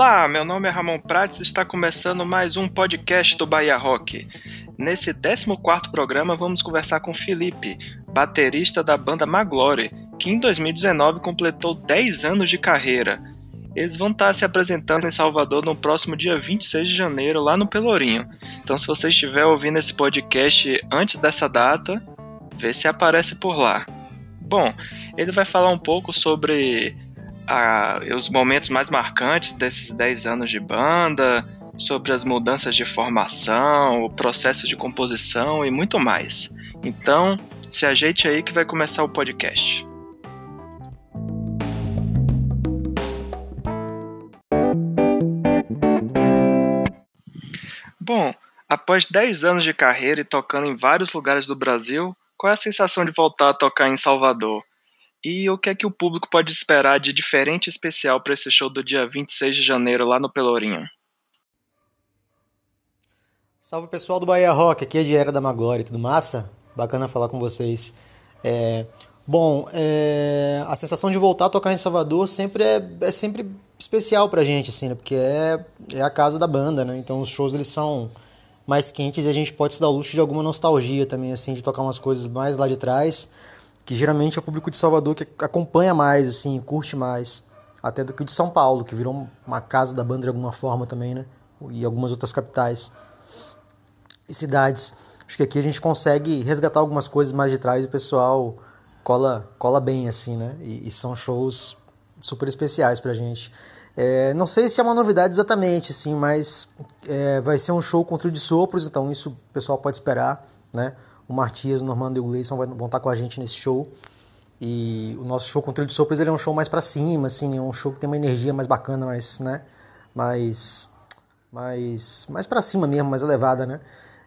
Olá, meu nome é Ramon Prates e está começando mais um podcast do Bahia Rock. Nesse 14 programa vamos conversar com Felipe, baterista da banda Maglore, que em 2019 completou 10 anos de carreira. Eles vão estar se apresentando em Salvador no próximo dia 26 de janeiro, lá no Pelourinho. Então, se você estiver ouvindo esse podcast antes dessa data, vê se aparece por lá. Bom, ele vai falar um pouco sobre a, os momentos mais marcantes desses 10 anos de banda, sobre as mudanças de formação, o processo de composição e muito mais. Então, se ajeite aí que vai começar o podcast. Bom, após 10 anos de carreira e tocando em vários lugares do Brasil, qual é a sensação de voltar a tocar em Salvador? E o que é que o público pode esperar de diferente e especial para esse show do dia 26 de janeiro lá no Pelourinho? Salve pessoal do Bahia Rock, aqui é Diera da Maglória, tudo massa? Bacana falar com vocês. É, bom, é, a sensação de voltar a tocar em Salvador sempre é, é sempre especial pra gente, assim, né? Porque é, é a casa da banda, né? Então os shows eles são mais quentes e a gente pode se dar o luxo de alguma nostalgia também, assim, de tocar umas coisas mais lá de trás, que geralmente é o público de Salvador que acompanha mais, assim, curte mais, até do que o de São Paulo, que virou uma casa da banda de alguma forma também, né? E algumas outras capitais e cidades. Acho que aqui a gente consegue resgatar algumas coisas mais de trás e o pessoal cola, cola bem, assim, né? E, e são shows super especiais pra gente. É, não sei se é uma novidade exatamente, assim, mas é, vai ser um show com trio de sopros, então isso o pessoal pode esperar, né? O Martias, o Normando e o Gleison vão estar com a gente nesse show. E o nosso show com trio de sopros ele é um show mais para cima, assim, é um show que tem uma energia mais bacana, mais, né? Mais, mais, mais para cima mesmo, mais elevada, né?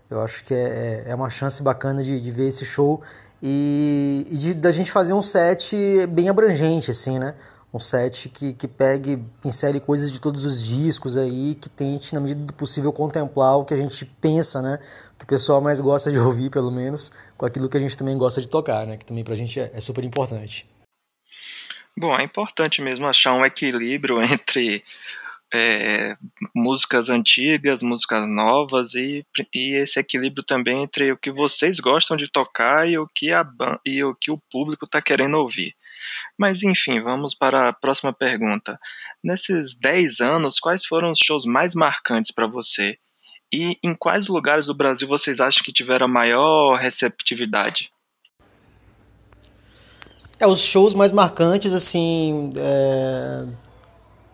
Eu acho que é, é, é uma chance bacana de, de ver esse show e, e de, da gente fazer um set bem abrangente, assim, né? Um set que, que pegue, pincele coisas de todos os discos aí, que tente, na medida do possível, contemplar o que a gente pensa, né? O que o pessoal mais gosta de ouvir, pelo menos, com aquilo que a gente também gosta de tocar, né? Que também pra gente é, é super importante. Bom, é importante mesmo achar um equilíbrio entre é, músicas antigas, músicas novas e, e esse equilíbrio também entre o que vocês gostam de tocar e o que, a, e o, que o público está querendo ouvir. Mas enfim, vamos para a próxima pergunta. Nesses 10 anos, quais foram os shows mais marcantes para você? E em quais lugares do Brasil vocês acham que tiveram maior receptividade? É, os shows mais marcantes, assim, é,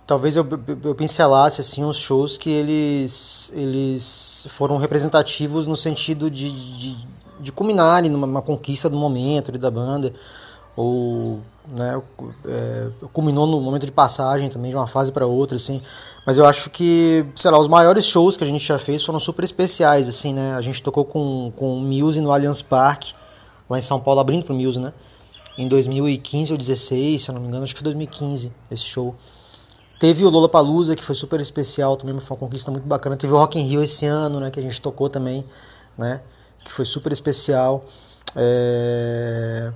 talvez eu, eu pincelasse assim os shows que eles eles foram representativos no sentido de, de, de culminarem numa conquista do momento da banda ou né, é, culminou no momento de passagem também de uma fase para outra assim. Mas eu acho que sei lá os maiores shows que a gente já fez foram super especiais assim né? A gente tocou com com o Muse no Allianz Parque lá em São Paulo abrindo para o Muse né? Em 2015 ou 2016 se eu não me engano acho que foi 2015 esse show Teve o Lola Palusa que foi super especial também, foi uma conquista muito bacana. Teve o Rock in Rio esse ano, né, que a gente tocou também, né, que foi super especial. É...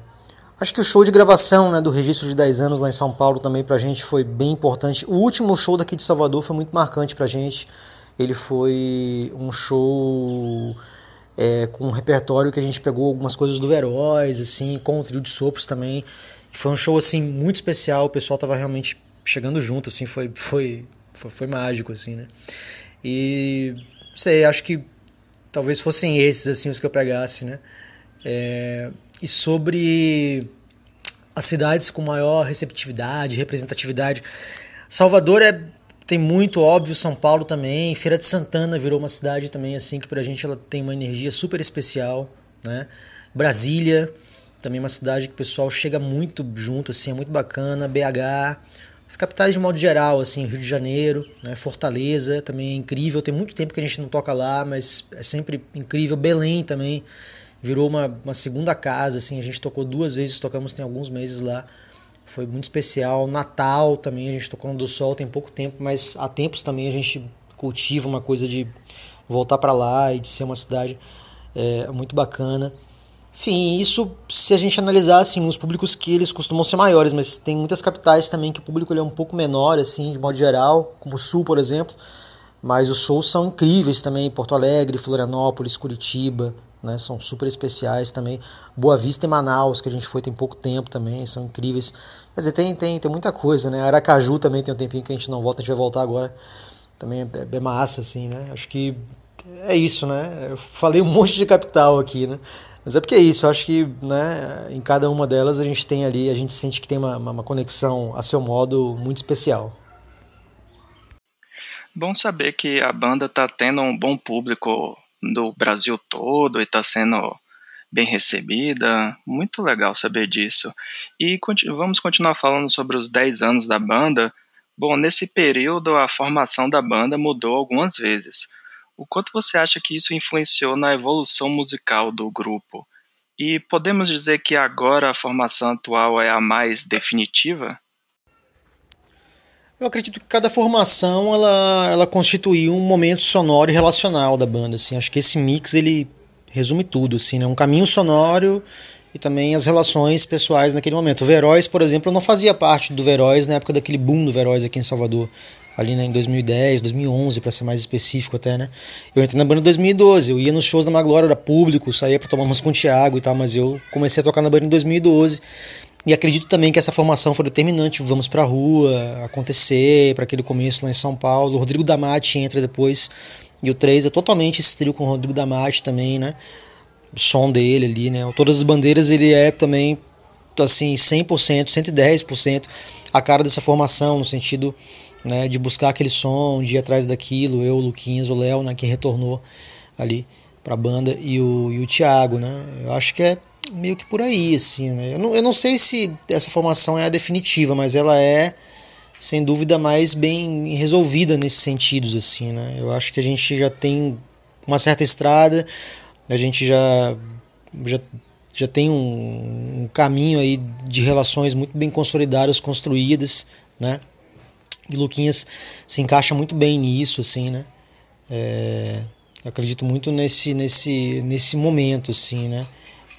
Acho que o show de gravação né, do registro de 10 anos lá em São Paulo também pra gente foi bem importante. O último show daqui de Salvador foi muito marcante pra gente. Ele foi um show é, com um repertório que a gente pegou algumas coisas do Veróis, assim, com o trio de sopros também. Foi um show assim muito especial, o pessoal tava realmente chegando junto, assim, foi, foi, foi, foi mágico, assim, né? E, não sei, acho que talvez fossem esses, assim, os que eu pegasse, né? É, e sobre as cidades com maior receptividade, representatividade, Salvador é tem muito óbvio São Paulo também Feira de Santana virou uma cidade também assim que pra gente ela tem uma energia super especial né Brasília também uma cidade que o pessoal chega muito junto assim é muito bacana BH as capitais de modo geral, assim, Rio de Janeiro, né, Fortaleza também é incrível. Tem muito tempo que a gente não toca lá, mas é sempre incrível. Belém também virou uma, uma segunda casa, assim, a gente tocou duas vezes, tocamos tem alguns meses lá. Foi muito especial. Natal também, a gente tocou no do Sol tem pouco tempo, mas há tempos também a gente cultiva uma coisa de voltar para lá e de ser uma cidade é, muito bacana. Enfim, isso se a gente analisar assim, os públicos que eles costumam ser maiores, mas tem muitas capitais também que o público é um pouco menor, assim, de modo geral, como o Sul, por exemplo. Mas os shows são incríveis também, Porto Alegre, Florianópolis, Curitiba, né, são super especiais também. Boa Vista e Manaus, que a gente foi tem pouco tempo também, são incríveis. Quer dizer, tem, tem, tem muita coisa, né? Aracaju também tem um tempinho que a gente não volta, a gente vai voltar agora. Também é, é massa, assim, né? Acho que é isso, né? Eu falei um monte de capital aqui, né? Mas é porque é isso, eu acho que né, em cada uma delas a gente tem ali, a gente sente que tem uma, uma conexão a seu modo muito especial. Bom saber que a banda está tendo um bom público do Brasil todo e está sendo bem recebida. Muito legal saber disso. E vamos continuar falando sobre os 10 anos da banda. Bom, nesse período a formação da banda mudou algumas vezes. O quanto você acha que isso influenciou na evolução musical do grupo? E podemos dizer que agora a formação atual é a mais definitiva? Eu acredito que cada formação ela, ela constituiu um momento sonoro e relacional da banda. Assim. Acho que esse mix ele resume tudo. Assim, né? Um caminho sonoro e também as relações pessoais naquele momento. O Veróis, por exemplo, não fazia parte do Veróis na época daquele boom do Veróis aqui em Salvador ali né, em 2010, 2011, para ser mais específico até, né? Eu entrei na banda em 2012, eu ia nos shows da Maglória, era público, saía para tomar umas com o Thiago e tal, mas eu comecei a tocar na banda em 2012. E acredito também que essa formação foi determinante, vamos pra rua, acontecer, para aquele começo lá em São Paulo. O Rodrigo Damati entra depois, e o 3 é totalmente esse trio com o Rodrigo Damati também, né? O som dele ali, né? Todas as bandeiras ele é também, assim, 100%, 110% a cara dessa formação, no sentido né, de buscar aquele som, de ir atrás daquilo, eu, o Luquinhas, o Léo, né, que retornou ali para a banda, e o, e o Thiago, né, eu acho que é meio que por aí, assim, né, eu não, eu não sei se essa formação é a definitiva, mas ela é, sem dúvida, mais bem resolvida nesses sentidos, assim, né, eu acho que a gente já tem uma certa estrada, a gente já, já já tem um, um, caminho aí de relações muito bem consolidadas, construídas, né? E Luquinhas se encaixa muito bem nisso, assim, né? É, acredito muito nesse, nesse, nesse momento, assim, né?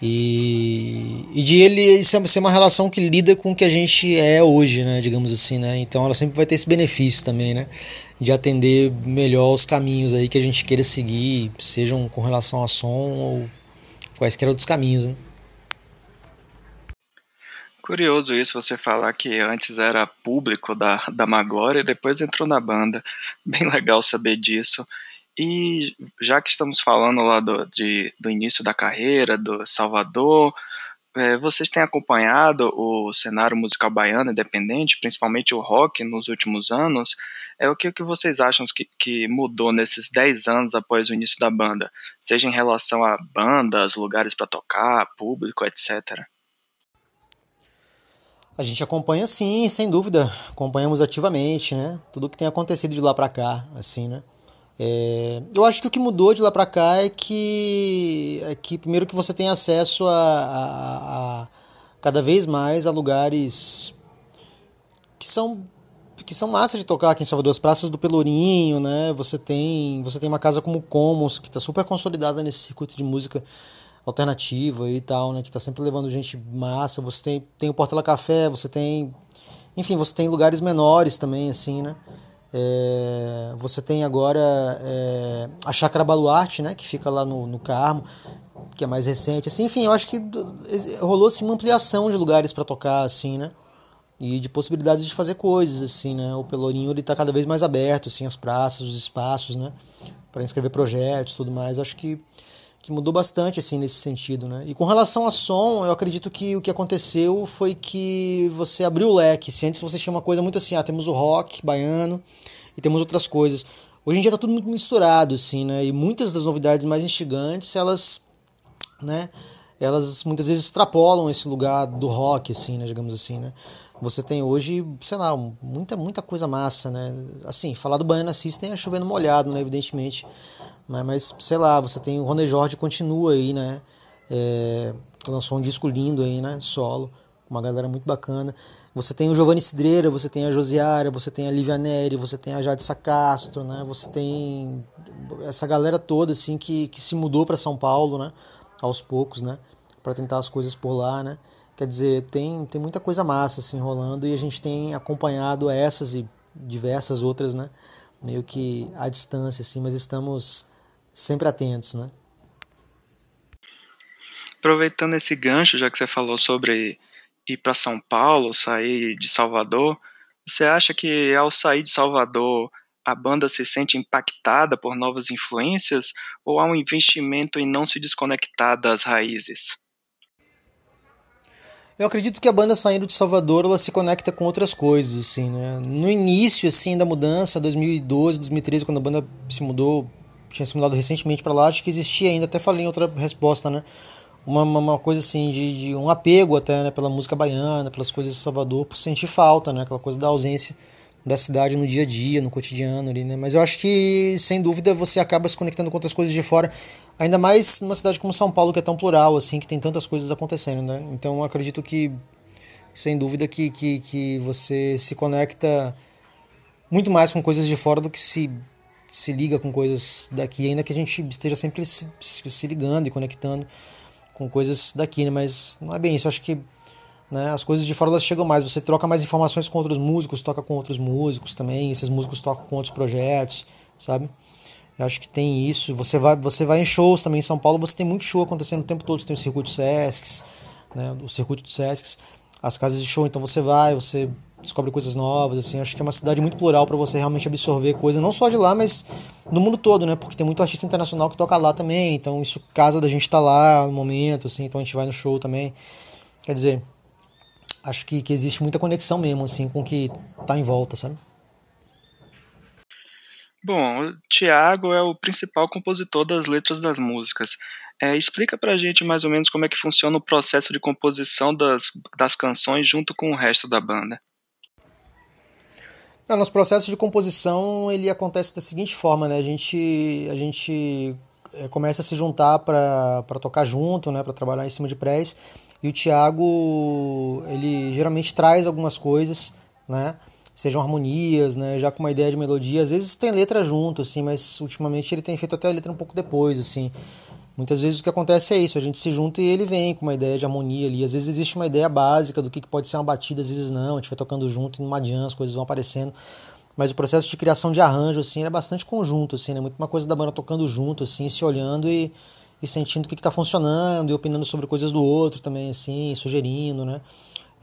E, e de ele ser uma relação que lida com o que a gente é hoje, né? Digamos assim, né? Então ela sempre vai ter esse benefício também, né? De atender melhor os caminhos aí que a gente queira seguir, sejam com relação a som ou quaisquer outros caminhos, né? Curioso isso, você falar que antes era público da, da Maglória e depois entrou na banda. Bem legal saber disso. E já que estamos falando lá do, de, do início da carreira, do Salvador, é, vocês têm acompanhado o cenário musical baiano independente, principalmente o rock, nos últimos anos. É o que, que vocês acham que, que mudou nesses 10 anos após o início da banda? Seja em relação a bandas, lugares para tocar, público, etc. A gente acompanha sim, sem dúvida. Acompanhamos ativamente, né? Tudo que tem acontecido de lá para cá, assim, né? É, eu acho que o que mudou de lá para cá é que, é que primeiro que você tem acesso a, a, a, cada vez mais a lugares que são que são massa de tocar aqui em Salvador, as praças do Pelourinho, né? Você tem você tem uma casa como o Commons que está super consolidada nesse circuito de música alternativa e tal, né? Que tá sempre levando gente massa. Você tem, tem o Portela Café, você tem. Enfim, você tem lugares menores também, assim, né? É, você tem agora é, a Chácara Baluarte, né? Que fica lá no, no Carmo, que é mais recente. Assim, enfim, eu acho que rolou assim, uma ampliação de lugares para tocar, assim, né? E de possibilidades de fazer coisas, assim, né? O Pelourinho ele tá cada vez mais aberto, assim, as praças, os espaços, né? Para inscrever projetos, tudo mais. Eu acho que que mudou bastante assim nesse sentido, né? E com relação a som, eu acredito que o que aconteceu foi que você abriu o leque. Se antes você tinha uma coisa muito assim, ah, temos o rock baiano e temos outras coisas. Hoje em dia tá tudo muito misturado assim, né? E muitas das novidades mais instigantes, elas, né, elas muitas vezes extrapolam esse lugar do rock assim, né, digamos assim, né? Você tem hoje, sei lá, muita muita coisa massa, né? Assim, falar do Baiana System é chovendo molhado, né, evidentemente. Mas, mas, sei lá, você tem o Rony Jorge continua aí, né? É, lançou um disco lindo aí, né? Solo, com uma galera muito bacana. Você tem o Giovanni Cidreira, você tem a Josiara, você tem a Lívia Neri, você tem a Jade Sacastro, né? Você tem essa galera toda, assim, que, que se mudou para São Paulo, né? Aos poucos, né? para tentar as coisas por lá, né? Quer dizer, tem, tem muita coisa massa assim rolando e a gente tem acompanhado essas e diversas outras, né? Meio que à distância, assim, mas estamos sempre atentos, né? Aproveitando esse gancho, já que você falou sobre ir para São Paulo, sair de Salvador, você acha que ao sair de Salvador a banda se sente impactada por novas influências ou há um investimento em não se desconectar das raízes? Eu acredito que a banda saindo de Salvador, ela se conecta com outras coisas, assim, né? No início, assim, da mudança, 2012, 2013, quando a banda se mudou, tinha se mudado recentemente para lá, acho que existia ainda, até falei em outra resposta, né? Uma, uma coisa assim, de, de um apego até, né, pela música baiana, pelas coisas de Salvador, por sentir falta, né? Aquela coisa da ausência da cidade no dia a dia, no cotidiano ali, né? Mas eu acho que, sem dúvida, você acaba se conectando com outras coisas de fora. Ainda mais numa cidade como São Paulo, que é tão plural, assim, que tem tantas coisas acontecendo, né? Então eu acredito que, sem dúvida, que, que, que você se conecta muito mais com coisas de fora do que se, se liga com coisas daqui, ainda que a gente esteja sempre se, se ligando e conectando com coisas daqui, né? Mas não é bem isso, acho que né, as coisas de fora elas chegam mais, você troca mais informações com outros músicos, toca com outros músicos também, esses músicos tocam com outros projetos, sabe? Eu acho que tem isso. Você vai, você vai em shows também em São Paulo, você tem muito show acontecendo o tempo todo. Você tem o circuito Sescs, né? O circuito de Sescs, as casas de show. Então você vai, você descobre coisas novas. Assim, acho que é uma cidade muito plural para você realmente absorver coisa, não só de lá, mas do mundo todo, né? Porque tem muito artista internacional que toca lá também. Então isso casa da gente estar tá lá no momento, assim. Então a gente vai no show também. Quer dizer, acho que, que existe muita conexão mesmo, assim, com o que tá em volta, sabe? Bom, o Tiago é o principal compositor das letras das músicas. É, explica pra gente mais ou menos como é que funciona o processo de composição das, das canções junto com o resto da banda. Não, nosso processo de composição ele acontece da seguinte forma, né? A gente, a gente é, começa a se juntar para tocar junto, né? Para trabalhar em cima de prés. E o Tiago, ele geralmente traz algumas coisas, né? sejam harmonias, né, já com uma ideia de melodia. Às vezes tem letra junto, assim, mas ultimamente ele tem feito até a letra um pouco depois, assim. Muitas vezes o que acontece é isso, a gente se junta e ele vem com uma ideia de harmonia ali. Às vezes existe uma ideia básica do que pode ser uma batida, às vezes não, a gente vai tocando junto e numa jam as coisas vão aparecendo. Mas o processo de criação de arranjo, assim, é bastante conjunto, assim, né? Muito uma coisa da banda tocando junto, assim, se olhando e, e sentindo o que está funcionando e opinando sobre coisas do outro também, assim, sugerindo, né?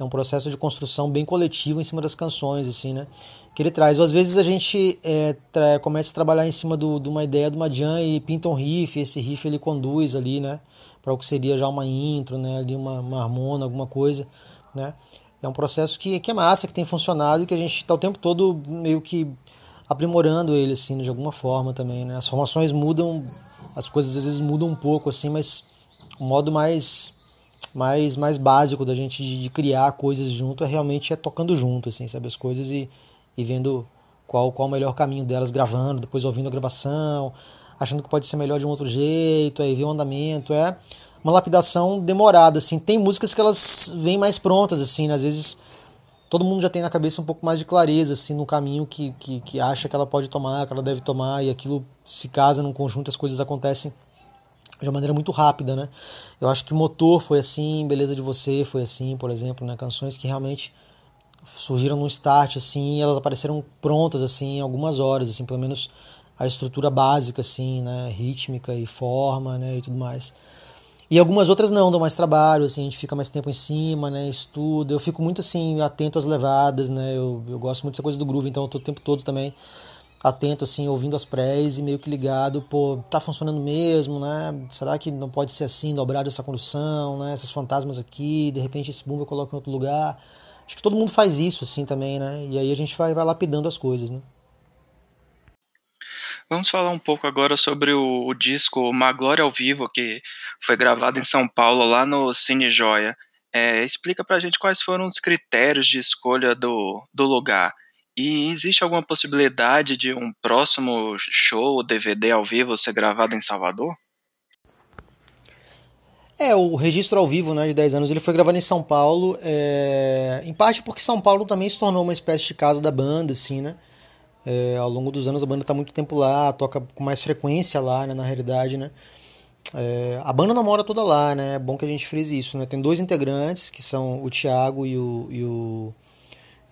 É um processo de construção bem coletivo em cima das canções, assim, né? Que ele traz. Ou às vezes a gente é, começa a trabalhar em cima do, de uma ideia de uma jam e pinta um riff, e esse riff ele conduz ali, né? Para o que seria já uma intro, né? Ali uma, uma harmona, alguma coisa, né? É um processo que, que é massa, que tem funcionado e que a gente está o tempo todo meio que aprimorando ele, assim, de alguma forma também, né? As formações mudam, as coisas às vezes mudam um pouco, assim, mas o modo mais mais, mais básico da gente de, de, criar coisas junto é realmente é tocando junto, assim, sabe? As coisas e, e vendo qual, qual o melhor caminho delas, gravando, depois ouvindo a gravação, achando que pode ser melhor de um outro jeito, aí ver o andamento. É uma lapidação demorada, assim. Tem músicas que elas vêm mais prontas, assim, né? às vezes todo mundo já tem na cabeça um pouco mais de clareza, assim, no caminho que, que, que acha que ela pode tomar, que ela deve tomar, e aquilo se casa num conjunto, as coisas acontecem de uma maneira muito rápida, né? Eu acho que Motor foi assim, Beleza de Você foi assim, por exemplo, né? Canções que realmente surgiram no start, assim, elas apareceram prontas, assim, em algumas horas, assim, pelo menos a estrutura básica, assim, né? Rítmica e forma, né? E tudo mais. E algumas outras não, dão mais trabalho, assim, a gente fica mais tempo em cima, né? Estuda. Eu fico muito, assim, atento às levadas, né? Eu, eu gosto muito dessa coisa do groove, então eu tô o tempo todo também atento, assim, ouvindo as prés e meio que ligado, pô, tá funcionando mesmo, né? Será que não pode ser assim, dobrado essa condução, né? Esses fantasmas aqui, de repente esse boom eu coloco em outro lugar. Acho que todo mundo faz isso, assim, também, né? E aí a gente vai, vai lapidando as coisas, né? Vamos falar um pouco agora sobre o, o disco Uma Glória ao Vivo, que foi gravado em São Paulo, lá no Cine Joia. É, explica pra gente quais foram os critérios de escolha do, do lugar. E existe alguma possibilidade de um próximo show, DVD ao vivo ser gravado em Salvador? É, o registro ao vivo né, de 10 anos ele foi gravado em São Paulo, é, em parte porque São Paulo também se tornou uma espécie de casa da banda, assim, né? É, ao longo dos anos a banda está muito tempo lá, toca com mais frequência lá, né, na realidade, né? é, a banda não mora toda lá, né? É bom que a gente frise isso, né? Tem dois integrantes, que são o Thiago e o, e o,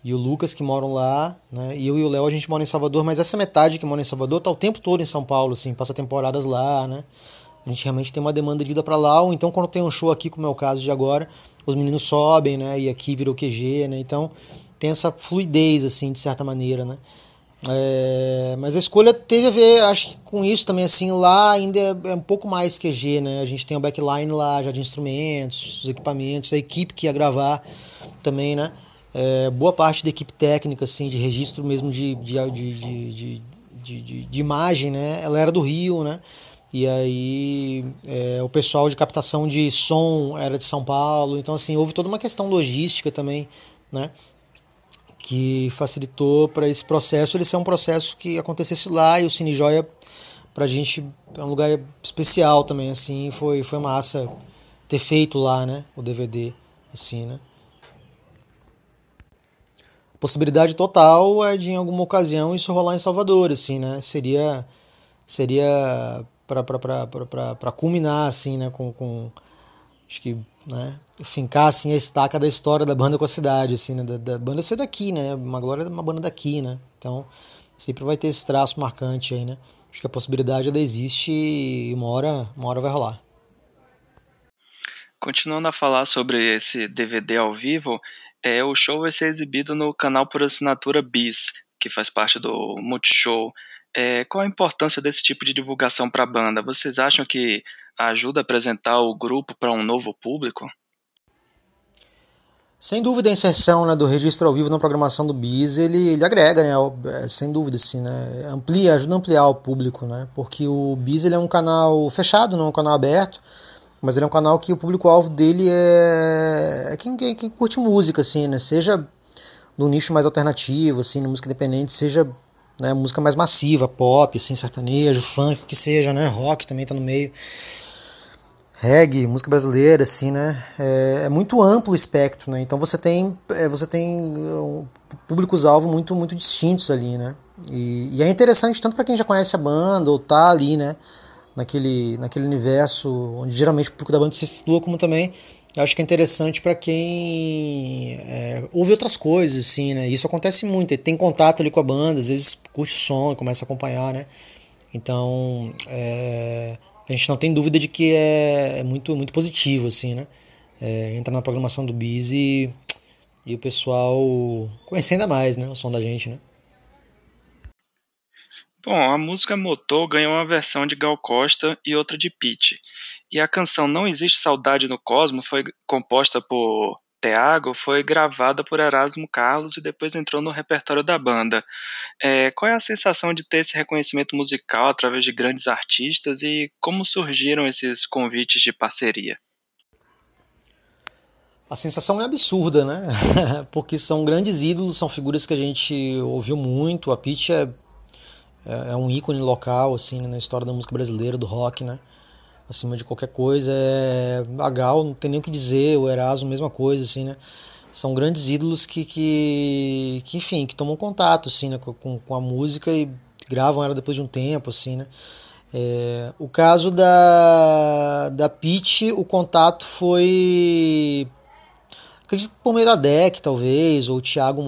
e o Lucas, que moram lá, né? E eu e o Léo, a gente mora em Salvador, mas essa metade que mora em Salvador tá o tempo todo em São Paulo, assim, passa temporadas lá, né? A gente realmente tem uma demanda de ida para lá, ou então quando tem um show aqui, como é o caso de agora, os meninos sobem, né? E aqui virou QG, né? Então tem essa fluidez, assim, de certa maneira, né? É, mas a escolha teve a ver, acho que com isso também, assim, lá ainda é, é, um pouco mais QG, né? A gente tem o backline lá já de instrumentos, os equipamentos, a equipe que ia gravar também, né? É, boa parte da equipe técnica, assim, de registro mesmo de, de, de, de, de, imagem, né? Ela era do Rio, né? E aí é, o pessoal de captação de som era de São Paulo, então assim, houve toda uma questão logística também, né? que facilitou para esse processo ele ser um processo que acontecesse lá e o Cine Joia para a gente é um lugar especial também assim foi foi massa ter feito lá né o DVD assim né possibilidade total é de em alguma ocasião isso rolar em Salvador assim né? Seria seria para culminar assim né? Com, com acho que né, fincar assim a estaca da história da banda com a cidade, assim, né, da, da banda ser daqui, né, uma glória uma banda daqui, né, então sempre vai ter esse traço marcante aí, né, acho que a possibilidade ela existe e uma hora, uma hora vai rolar. Continuando a falar sobre esse DVD ao vivo, é, o show vai ser exibido no canal por assinatura Bis, que faz parte do Multishow. É, qual a importância desse tipo de divulgação para a banda? Vocês acham que ajuda a apresentar o grupo para um novo público? Sem dúvida a inserção né, do registro ao vivo na programação do BIS, ele, ele agrega, né, é, sem dúvida, assim, né, amplia, ajuda a ampliar o público, né, porque o BIS ele é um canal fechado, não é um canal aberto, mas ele é um canal que o público-alvo dele é, é quem, quem, quem, curte música, assim, né, seja no nicho mais alternativo, assim, na música independente, seja né, música mais massiva, pop, assim, sertanejo, funk, o que seja, né, rock também está no meio reggae, música brasileira, assim, né? É, é, muito amplo o espectro, né? Então você tem, é, você tem públicos-alvo muito, muito distintos ali, né? E, e é interessante tanto para quem já conhece a banda ou tá ali, né? Naquele, naquele universo onde geralmente o público da banda se situa, como também acho que é interessante para quem é, ouve outras coisas, assim, né? Isso acontece muito, tem contato ali com a banda, às vezes curte o som, começa a acompanhar, né? Então, é, a gente não tem dúvida de que é, é muito, muito positivo, assim, né? É, entra na programação do Biz e, e o pessoal conhecer ainda mais, né? O som da gente, né? Bom, a música Motor ganhou uma versão de Gal Costa e outra de Pete. E a canção Não Existe Saudade no Cosmo foi composta por Teago foi gravada por Erasmo Carlos e depois entrou no repertório da banda. É, qual é a sensação de ter esse reconhecimento musical através de grandes artistas e como surgiram esses convites de parceria? A sensação é absurda, né? Porque são grandes ídolos, são figuras que a gente ouviu muito. A Pitty é, é, é um ícone local, assim, na história da música brasileira, do rock, né? acima de qualquer coisa. É, a Gal, não tem nem o que dizer, o Erasmo, mesma coisa, assim, né? São grandes ídolos que, que, que enfim, que tomam contato, assim, né? com, com a música e gravam ela depois de um tempo, assim, né? É, o caso da, da Peach, o contato foi acredito por meio da DEC, talvez, ou o Thiago,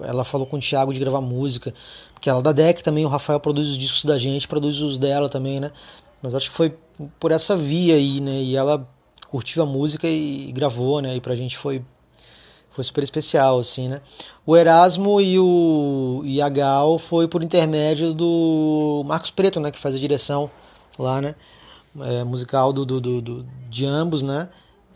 ela falou com o Thiago de gravar música, porque ela é da DEC também, o Rafael produz os discos da gente, produz os dela também, né? Mas acho que foi por essa via aí, né? E ela curtiu a música e, gravou, né? E pra gente foi foi super especial, assim, né? O Erasmo e o e a Gal foi por intermédio do Marcos Preto, né? Que faz a direção lá, né? É, musical do, do, do, do, de ambos, né?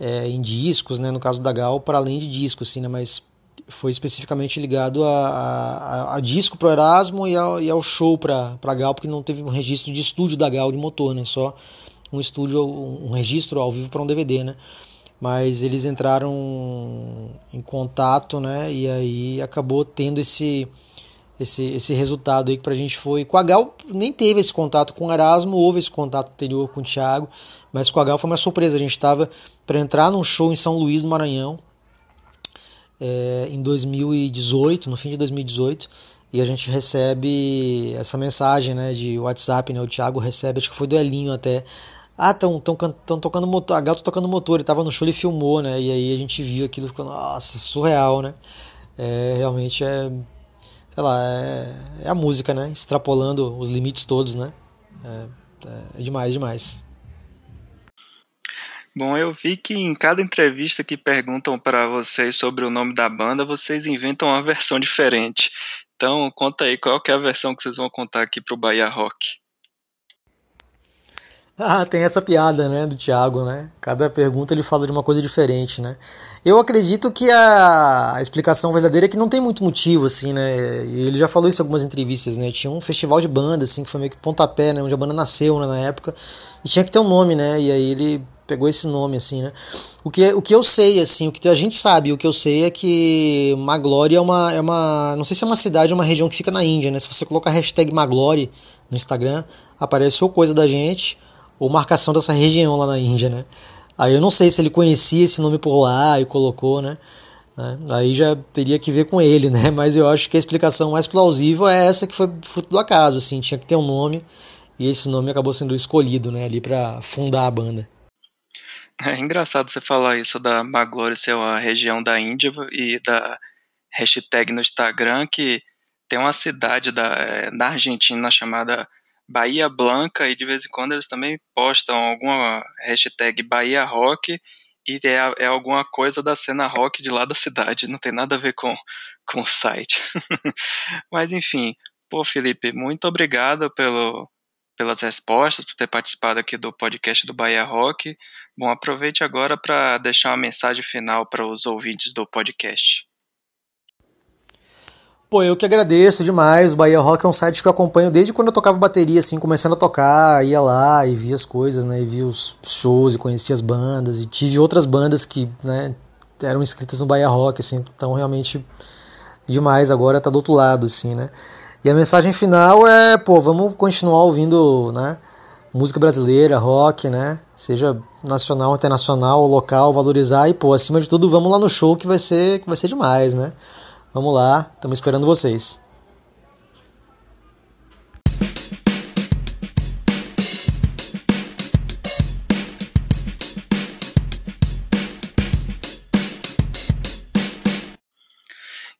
É, em discos, né? No caso da Gal, para além de discos, assim, né? Mas foi especificamente ligado a, a, a disco pro Erasmo e ao, e ao show para Gal, porque não teve um registro de estúdio da Gal de motor, né? Só um estúdio, um registro ao vivo para um DVD, né? Mas eles entraram em contato, né? E aí acabou tendo esse esse, esse resultado aí que pra gente foi. Com a Gal nem teve esse contato com o Erasmo, houve esse contato anterior com o Thiago, mas com a Gal foi uma surpresa. A gente estava para entrar num show em São Luís do Maranhão é, em 2018, no fim de 2018, e a gente recebe essa mensagem né, de WhatsApp, né, o Thiago recebe, acho que foi do Elinho até, ah, estão tão, tão tocando motor, a Gal tá tocando motor, ele tava no show e filmou, né? E aí a gente viu aquilo ficou, nossa, surreal, né? É, realmente é, sei lá, é, é, a música, né? Extrapolando os limites todos, né? É, é demais, demais. Bom, eu vi que em cada entrevista que perguntam para vocês sobre o nome da banda, vocês inventam uma versão diferente. Então, conta aí qual que é a versão que vocês vão contar aqui pro Bahia Rock. Ah, tem essa piada, né, do Thiago, né? Cada pergunta ele fala de uma coisa diferente, né? Eu acredito que a, a explicação verdadeira é que não tem muito motivo, assim, né? E ele já falou isso em algumas entrevistas, né? Tinha um festival de banda, assim, que foi meio que pontapé, né? Onde a banda nasceu, né, na época. E tinha que ter um nome, né? E aí ele pegou esse nome, assim, né? O que, o que eu sei, assim, o que a gente sabe, o que eu sei é que Maglore é uma, é uma. Não sei se é uma cidade ou uma região que fica na Índia, né? Se você colocar a hashtag Maglore no Instagram, aparece ou coisa da gente ou marcação dessa região lá na Índia, né? Aí eu não sei se ele conhecia esse nome por lá e colocou, né? né? Aí já teria que ver com ele, né? Mas eu acho que a explicação mais plausível é essa que foi fruto do acaso, assim, tinha que ter um nome e esse nome acabou sendo escolhido, né? Ali para fundar a banda. É engraçado você falar isso da Maglory ser uma região da Índia e da hashtag no Instagram que tem uma cidade da, eh, na Argentina chamada Bahia Blanca e de vez em quando eles também postam alguma hashtag Bahia Rock e é, é alguma coisa da cena rock de lá da cidade, não tem nada a ver com, com o site. Mas enfim, pô Felipe, muito obrigado pelo, pelas respostas, por ter participado aqui do podcast do Bahia Rock. Bom, aproveite agora para deixar uma mensagem final para os ouvintes do podcast. Pô, eu que agradeço demais. O Bahia Rock é um site que eu acompanho desde quando eu tocava bateria, assim, começando a tocar, ia lá e via as coisas, né? E via os shows e conhecia as bandas. E tive outras bandas que, né, eram inscritas no Bahia Rock, assim. Então, realmente, demais. Agora tá do outro lado, assim, né? E a mensagem final é, pô, vamos continuar ouvindo, né? Música brasileira, rock, né? Seja nacional, internacional, local, valorizar e, pô, acima de tudo, vamos lá no show que vai ser, que vai ser demais, né? Vamos lá, estamos esperando vocês.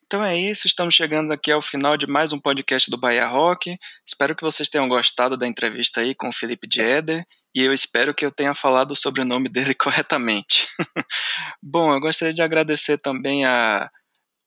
Então é isso, estamos chegando aqui ao final de mais um podcast do Bahia Rock. Espero que vocês tenham gostado da entrevista aí com o Felipe Dieder e eu espero que eu tenha falado o sobrenome dele corretamente. Bom, eu gostaria de agradecer também a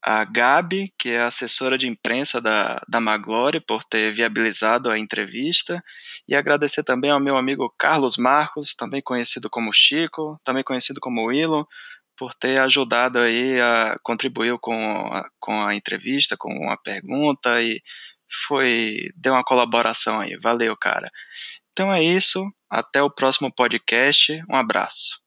a Gabi, que é assessora de imprensa da, da Maglore, por ter viabilizado a entrevista, e agradecer também ao meu amigo Carlos Marcos, também conhecido como Chico, também conhecido como Willow, por ter ajudado aí, a, contribuiu com a, com a entrevista, com a pergunta e foi deu uma colaboração aí. Valeu, cara. Então é isso, até o próximo podcast. Um abraço.